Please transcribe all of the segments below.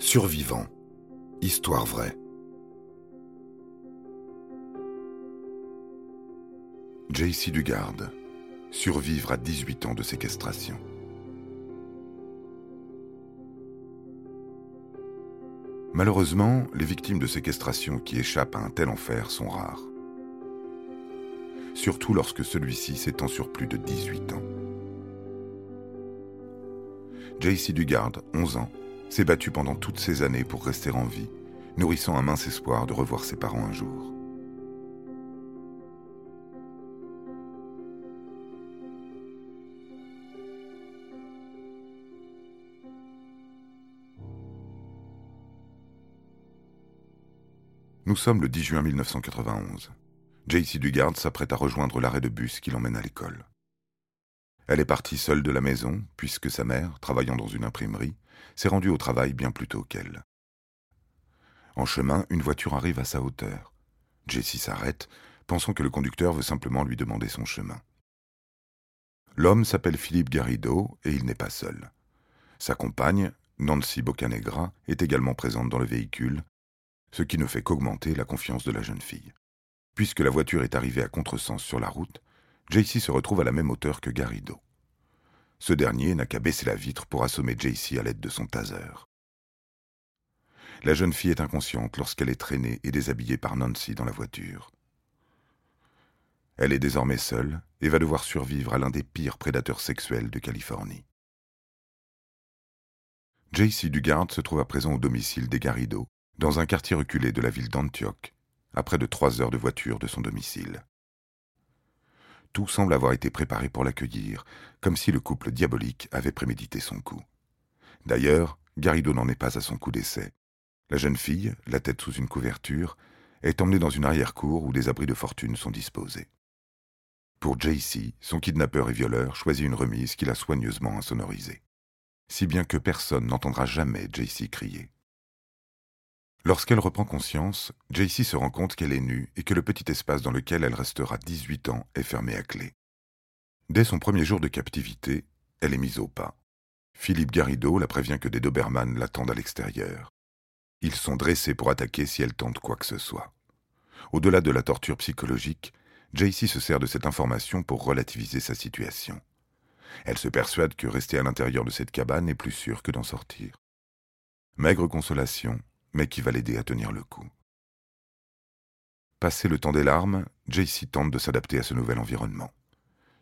Survivant. Histoire vraie. JC Dugarde. Survivre à 18 ans de séquestration. Malheureusement, les victimes de séquestration qui échappent à un tel enfer sont rares. Surtout lorsque celui-ci s'étend sur plus de 18 ans. JC Dugarde, 11 ans, s'est battu pendant toutes ces années pour rester en vie, nourrissant un mince espoir de revoir ses parents un jour. Nous sommes le 10 juin 1991. JC Dugard s'apprête à rejoindre l'arrêt de bus qui l'emmène à l'école. Elle est partie seule de la maison, puisque sa mère, travaillant dans une imprimerie, s'est rendue au travail bien plus tôt qu'elle. En chemin, une voiture arrive à sa hauteur. Jessie s'arrête, pensant que le conducteur veut simplement lui demander son chemin. L'homme s'appelle Philippe Garrido et il n'est pas seul. Sa compagne, Nancy Boccanegra, est également présente dans le véhicule ce qui ne fait qu'augmenter la confiance de la jeune fille. Puisque la voiture est arrivée à contresens sur la route, JC se retrouve à la même hauteur que Garrido. Ce dernier n'a qu'à baisser la vitre pour assommer JC à l'aide de son taser. La jeune fille est inconsciente lorsqu'elle est traînée et déshabillée par Nancy dans la voiture. Elle est désormais seule et va devoir survivre à l'un des pires prédateurs sexuels de Californie. JC Dugard se trouve à présent au domicile des Garrido, dans un quartier reculé de la ville d'Antioche, à près de trois heures de voiture de son domicile. Tout semble avoir été préparé pour l'accueillir, comme si le couple diabolique avait prémédité son coup. D'ailleurs, Garrido n'en est pas à son coup d'essai. La jeune fille, la tête sous une couverture, est emmenée dans une arrière-cour où des abris de fortune sont disposés. Pour JC, son kidnappeur et violeur choisit une remise qu'il a soigneusement insonorisée. Si bien que personne n'entendra jamais JC crier. Lorsqu'elle reprend conscience, JC se rend compte qu'elle est nue et que le petit espace dans lequel elle restera 18 ans est fermé à clé. Dès son premier jour de captivité, elle est mise au pas. Philippe Garrido la prévient que des Doberman l'attendent à l'extérieur. Ils sont dressés pour attaquer si elle tente quoi que ce soit. Au-delà de la torture psychologique, JC se sert de cette information pour relativiser sa situation. Elle se persuade que rester à l'intérieur de cette cabane est plus sûr que d'en sortir. Maigre consolation, mais qui va l'aider à tenir le coup. Passé le temps des larmes, JC tente de s'adapter à ce nouvel environnement.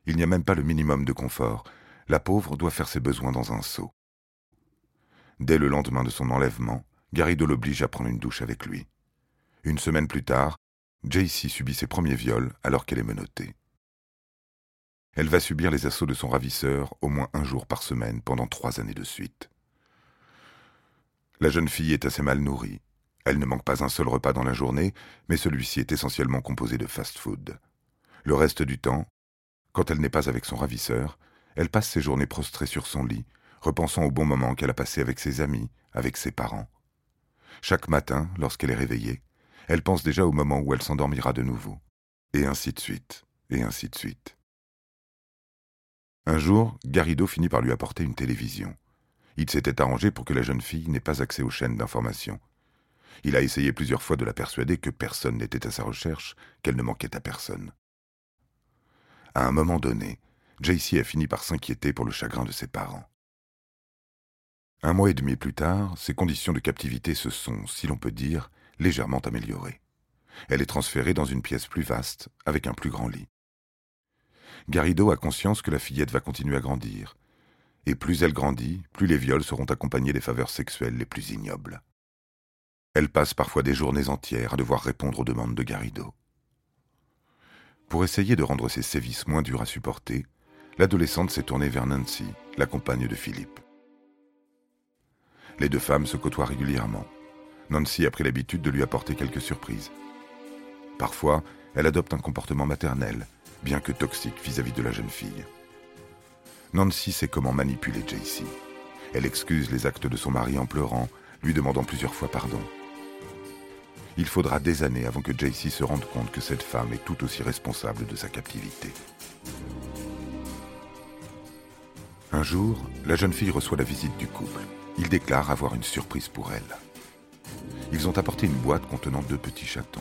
Il n'y a même pas le minimum de confort. La pauvre doit faire ses besoins dans un seau. Dès le lendemain de son enlèvement, Garrido l'oblige à prendre une douche avec lui. Une semaine plus tard, JC subit ses premiers viols alors qu'elle est menottée. Elle va subir les assauts de son ravisseur au moins un jour par semaine pendant trois années de suite. La jeune fille est assez mal nourrie. Elle ne manque pas un seul repas dans la journée, mais celui-ci est essentiellement composé de fast-food. Le reste du temps, quand elle n'est pas avec son ravisseur, elle passe ses journées prostrées sur son lit, repensant au bon moment qu'elle a passé avec ses amis, avec ses parents. Chaque matin, lorsqu'elle est réveillée, elle pense déjà au moment où elle s'endormira de nouveau. Et ainsi de suite, et ainsi de suite. Un jour, Garrido finit par lui apporter une télévision. Il s'était arrangé pour que la jeune fille n'ait pas accès aux chaînes d'information. Il a essayé plusieurs fois de la persuader que personne n'était à sa recherche, qu'elle ne manquait à personne. À un moment donné, JC a fini par s'inquiéter pour le chagrin de ses parents. Un mois et demi plus tard, ses conditions de captivité se sont, si l'on peut dire, légèrement améliorées. Elle est transférée dans une pièce plus vaste, avec un plus grand lit. Garrido a conscience que la fillette va continuer à grandir, et plus elle grandit, plus les viols seront accompagnés des faveurs sexuelles les plus ignobles. Elle passe parfois des journées entières à devoir répondre aux demandes de Garrido. Pour essayer de rendre ses sévices moins durs à supporter, l'adolescente s'est tournée vers Nancy, la compagne de Philippe. Les deux femmes se côtoient régulièrement. Nancy a pris l'habitude de lui apporter quelques surprises. Parfois, elle adopte un comportement maternel, bien que toxique vis-à-vis -vis de la jeune fille. Nancy sait comment manipuler JC. Elle excuse les actes de son mari en pleurant, lui demandant plusieurs fois pardon. Il faudra des années avant que JC se rende compte que cette femme est tout aussi responsable de sa captivité. Un jour, la jeune fille reçoit la visite du couple. il déclare avoir une surprise pour elle. Ils ont apporté une boîte contenant deux petits chatons.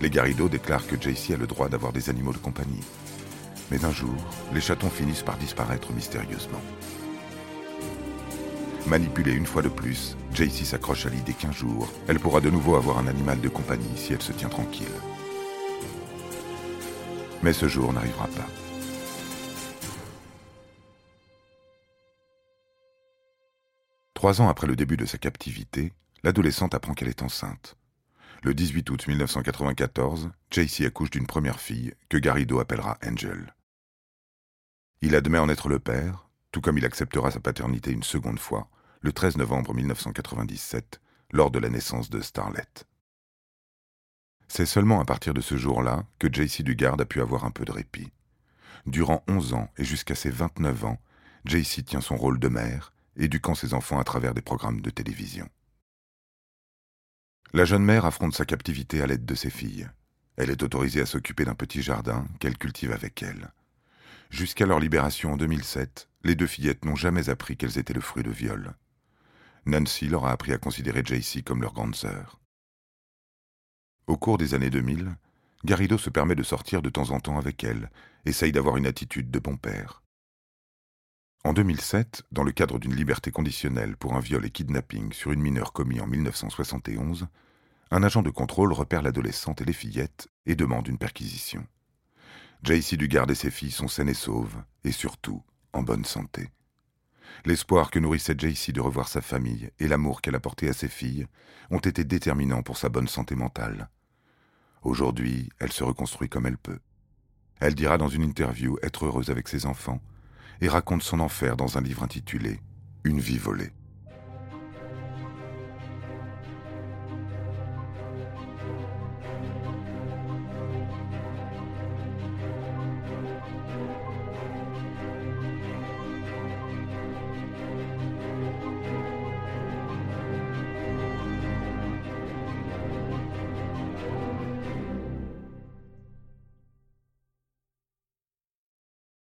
Les Garrido déclarent que JC a le droit d'avoir des animaux de compagnie. Mais un jour, les chatons finissent par disparaître mystérieusement. Manipulée une fois de plus, JC s'accroche à l'idée qu'un jour, elle pourra de nouveau avoir un animal de compagnie si elle se tient tranquille. Mais ce jour n'arrivera pas. Trois ans après le début de sa captivité, l'adolescente apprend qu'elle est enceinte. Le 18 août 1994, JC accouche d'une première fille que Garrido appellera Angel. Il admet en être le père, tout comme il acceptera sa paternité une seconde fois, le 13 novembre 1997, lors de la naissance de Starlet. C'est seulement à partir de ce jour-là que JC Dugard a pu avoir un peu de répit. Durant 11 ans et jusqu'à ses 29 ans, JC tient son rôle de mère, éduquant ses enfants à travers des programmes de télévision. La jeune mère affronte sa captivité à l'aide de ses filles. Elle est autorisée à s'occuper d'un petit jardin qu'elle cultive avec elle. Jusqu'à leur libération en 2007, les deux fillettes n'ont jamais appris qu'elles étaient le fruit de viol. Nancy leur a appris à considérer JC comme leur grande sœur. Au cours des années 2000, Garrido se permet de sortir de temps en temps avec elle, essaye d'avoir une attitude de bon père. En 2007, dans le cadre d'une liberté conditionnelle pour un viol et kidnapping sur une mineure commis en 1971, un agent de contrôle repère l'adolescente et les fillettes et demande une perquisition. JC Dugard et ses filles sont saines et sauves, et surtout en bonne santé. L'espoir que nourrissait JC de revoir sa famille et l'amour qu'elle apportait à ses filles ont été déterminants pour sa bonne santé mentale. Aujourd'hui, elle se reconstruit comme elle peut. Elle dira dans une interview être heureuse avec ses enfants et raconte son enfer dans un livre intitulé Une vie volée.